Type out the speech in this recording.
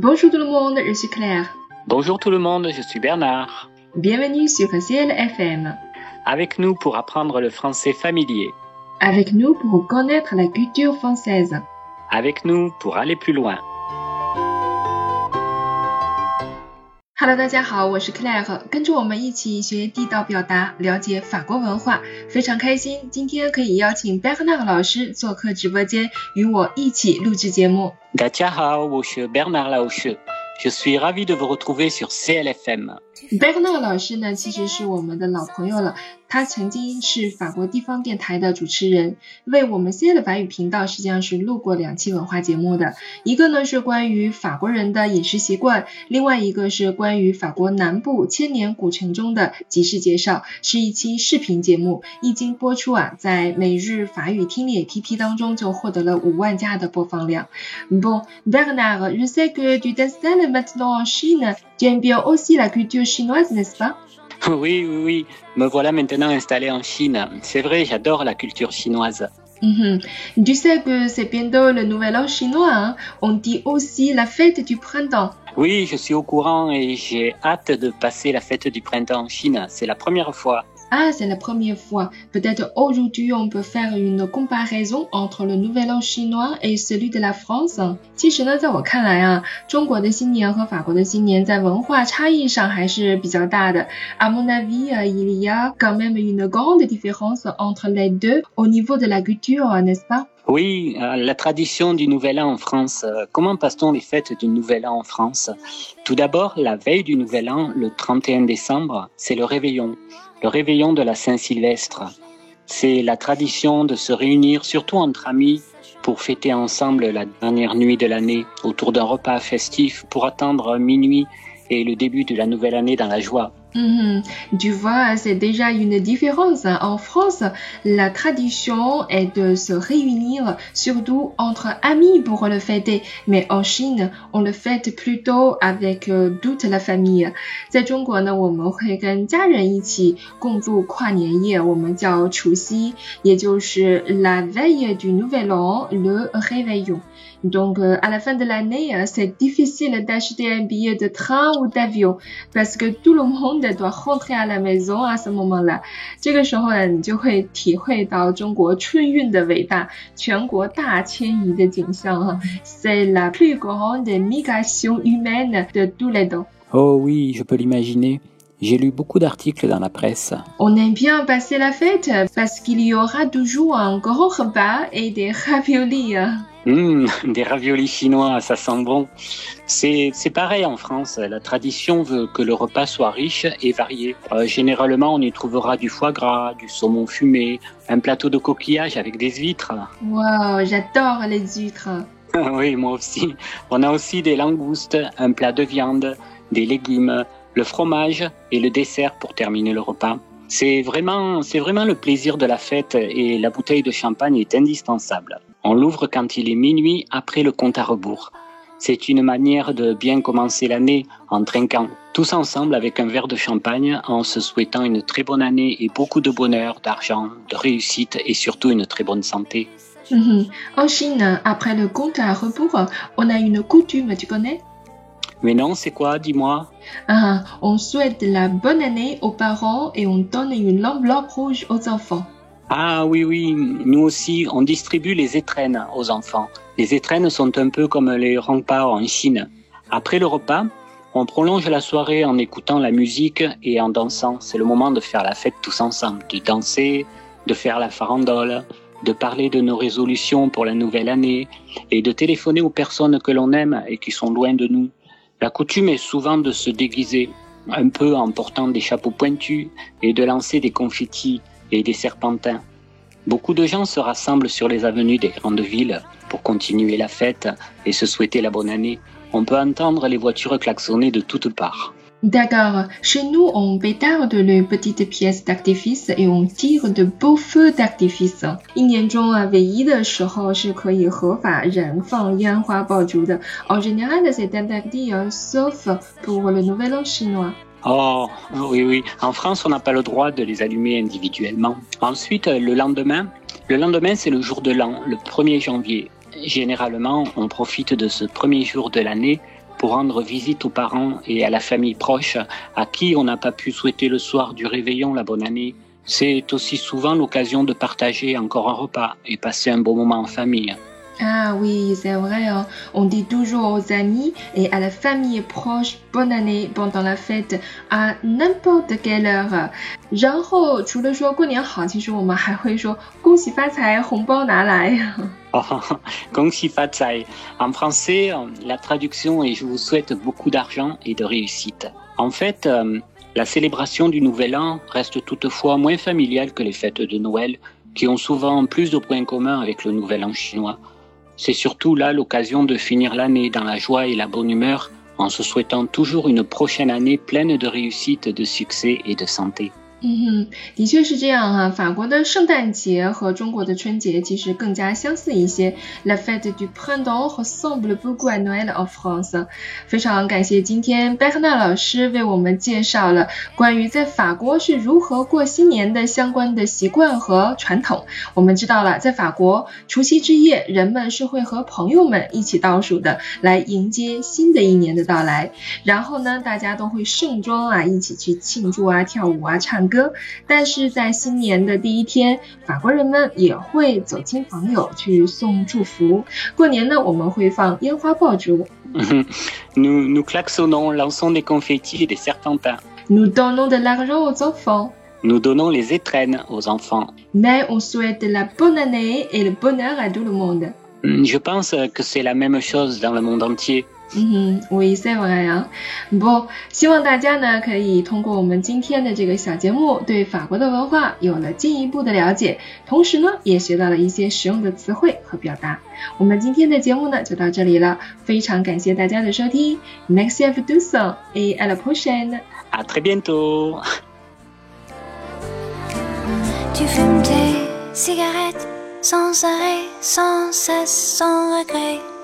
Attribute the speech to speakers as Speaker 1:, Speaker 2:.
Speaker 1: Bonjour tout le monde, je suis Claire.
Speaker 2: Bonjour tout le monde, je suis Bernard.
Speaker 1: Bienvenue sur CLFM.
Speaker 2: Avec nous pour apprendre le français familier.
Speaker 1: Avec nous pour connaître la culture française.
Speaker 2: Avec nous pour aller plus loin.
Speaker 1: Hello，大家好，我是 Claire，跟着我们一起学地道表达，了解法国文化，非常开心，今天可以邀请 Bernard 老师做客直播间，与我一起录制节目。
Speaker 2: 大家好，我是 Bernard Laouche。Je suis ravi de vous retrouver sur CLFM。
Speaker 1: Bernard 老师呢，其实是我们的老朋友了。他曾经是法国地方电台的主持人，为我们 C 的法语频道实际上是录过两期文化节目的。一个呢是关于法国人的饮食习惯，另外一个是关于法国南部千年古城中的集市介绍，是一期视频节目。一经播出啊，在每日法语听力 APP 当中就获得了五万加的播放量。Bon, Bernard, je sais que tu t'installes maintenant en Chine. Tu aimes bien aussi la culture chinoise, n'est-ce pas?
Speaker 2: Oui, oui, oui. Me voilà maintenant installé en Chine. C'est vrai, j'adore la culture chinoise.
Speaker 1: Mm Tu sais que c'est bientôt le nouvel an chinois. Hein? On dit aussi la fête du printemps.
Speaker 2: Oui, je suis au courant et j'ai hâte de passer la fête du printemps en Chine. C'est la première fois.
Speaker 1: Ah, c'est la première fois. Peut-être aujourd'hui on peut faire une comparaison entre le Nouvel An chinois et celui de la France. 其实呢，在我看来啊，中国的新年和法国的新年在文化差异上还是比较大的。À mon avis, il y a quand même une grande différence entre les deux au niveau de la culture, n'est-ce pas?
Speaker 2: Oui, la tradition du Nouvel An en France. Comment passe-t-on les fêtes du Nouvel An en France Tout d'abord, la veille du Nouvel An, le 31 décembre, c'est le réveillon le réveillon de la Saint-Sylvestre. C'est la tradition de se réunir, surtout entre amis, pour fêter ensemble la dernière nuit de l'année autour d'un repas festif pour attendre minuit et le début de la nouvelle année dans la joie.
Speaker 1: Mhm. Tu vois, c'est déjà une différence. En France, la tradition est de se réunir surtout entre amis pour le fêter, mais en Chine, on le fête plutôt avec euh, toute la famille. 在中国呢，我们会跟家人一起共度跨年夜，我们叫除夕，也就是 la veille du nouvel an, le réveillon. Donc, euh, à la fin de l'année, euh, c'est difficile d'acheter un billet de train ou d'avion parce que tout le monde doit rentrer à la maison à ce moment-là. 这个时候呢，你就会体会到中国春运的伟大，全国大迁移的景象哈。C'est la plus grande migration humaine de tous les temps.
Speaker 2: Oh oui, je peux l'imaginer. J'ai lu beaucoup d'articles dans la presse.
Speaker 1: On aime bien passer la fête parce qu'il y aura toujours un grand repas et des raviolis.
Speaker 2: Mmh, des raviolis chinois, ça sent bon. C'est pareil en France. La tradition veut que le repas soit riche et varié. Euh, généralement, on y trouvera du foie gras, du saumon fumé, un plateau de coquillages avec des huîtres.
Speaker 1: Wow, j'adore les huîtres.
Speaker 2: oui, moi aussi. On a aussi des langoustes, un plat de viande, des légumes, le fromage et le dessert pour terminer le repas. C'est vraiment, c'est vraiment le plaisir de la fête et la bouteille de champagne est indispensable. On l'ouvre quand il est minuit après le compte à rebours. C'est une manière de bien commencer l'année en trinquant tous ensemble avec un verre de champagne en se souhaitant une très bonne année et beaucoup de bonheur, d'argent, de réussite et surtout une très bonne santé.
Speaker 1: Mhm. En Chine, après le compte à rebours, on a une coutume, tu connais?
Speaker 2: Mais non, c'est quoi Dis-moi?
Speaker 1: Ah, on souhaite la bonne année aux parents et on donne une enveloppe rouge aux enfants.
Speaker 2: Ah oui, oui, nous aussi, on distribue les étrennes aux enfants. Les étrennes sont un peu comme les remparts en Chine. Après le repas, on prolonge la soirée en écoutant la musique et en dansant. C'est le moment de faire la fête tous ensemble, de danser, de faire la farandole, de parler de nos résolutions pour la nouvelle année et de téléphoner aux personnes que l'on aime et qui sont loin de nous. La coutume est souvent de se déguiser un peu en portant des chapeaux pointus et de lancer des confettis et des serpentins. Beaucoup de gens se rassemblent sur les avenues des grandes villes pour continuer la fête et se souhaiter la bonne année. On peut entendre les voitures klaxonner de toutes parts.
Speaker 1: D'accord. Chez nous, on pétarde les petites pièces d'artifice et on tire de beaux feux d'artifice. 一年中啊，唯一的时候是可以合法燃放烟花爆竹的。En général, c'est interdit, sauf pour le Nouvel An chinois.
Speaker 2: Oh, oui, oui. En France, on n'a pas le droit de les allumer individuellement. Ensuite, le lendemain, le lendemain, c'est le jour de l'an, le 1er janvier. Généralement, on profite de ce premier jour de l'année pour rendre visite aux parents et à la famille proche à qui on n'a pas pu souhaiter le soir du réveillon la bonne année. C'est aussi souvent l'occasion de partager encore un repas et passer un bon moment en famille.
Speaker 1: Ah oui, c'est vrai. Hein. On dit toujours aux amis et à la famille proche bonne année pendant la fête à n'importe quelle heure. 然后除了说过年好，其实我们还会说恭喜发财，红包拿来。
Speaker 2: 恭喜发财. En français, la traduction est je vous souhaite beaucoup d'argent et de réussite. En fait, euh, la célébration du Nouvel An reste toutefois moins familiale que les fêtes de Noël, qui ont souvent plus de points communs avec le Nouvel An chinois. C'est surtout là l'occasion de finir l'année dans la joie et la bonne humeur en se souhaitant toujours une prochaine année pleine de réussite, de succès et de santé.
Speaker 1: 嗯哼，的确是这样哈。法国的圣诞节和中国的春节其实更加相似一些。La fête du printemps ressemble beaucoup à Noël en France。非常感谢今天贝克纳老师为我们介绍了关于在法国是如何过新年的相关的习惯和传统。我们知道了，在法国除夕之夜，人们是会和朋友们一起倒数的，来迎接新的一年的到来。然后呢，大家都会盛装啊，一起去庆祝啊，跳舞啊，唱。歌，但是在新年的第一天，法国人们也会走亲访友去送祝福。过年呢，我们会放烟花爆竹。
Speaker 2: Nous nous klaxonnons, lançons des confettis et des serpentins.
Speaker 1: Nous donnons de l'argent aux enfants.
Speaker 2: Nous donnons les étrennes aux enfants.
Speaker 1: Mais on souhaite la bonne année et le bonheur à tout le monde.
Speaker 2: Je pense que c'est la même chose dans le monde entier.
Speaker 1: 嗯哼，我塞完呀。不，希望大家呢可以通过我们今天的这个小节目，对法国的文化有了进一步的了解，同时呢也学到了一些实用的词汇和表达。我们今天的节目呢就到这里了，非常感谢大家的收听。Merci à tous et à la prochaine.
Speaker 2: À très bientôt.
Speaker 3: Tu fumes tes cigarettes sans arrêt, sans cesse, sans regret.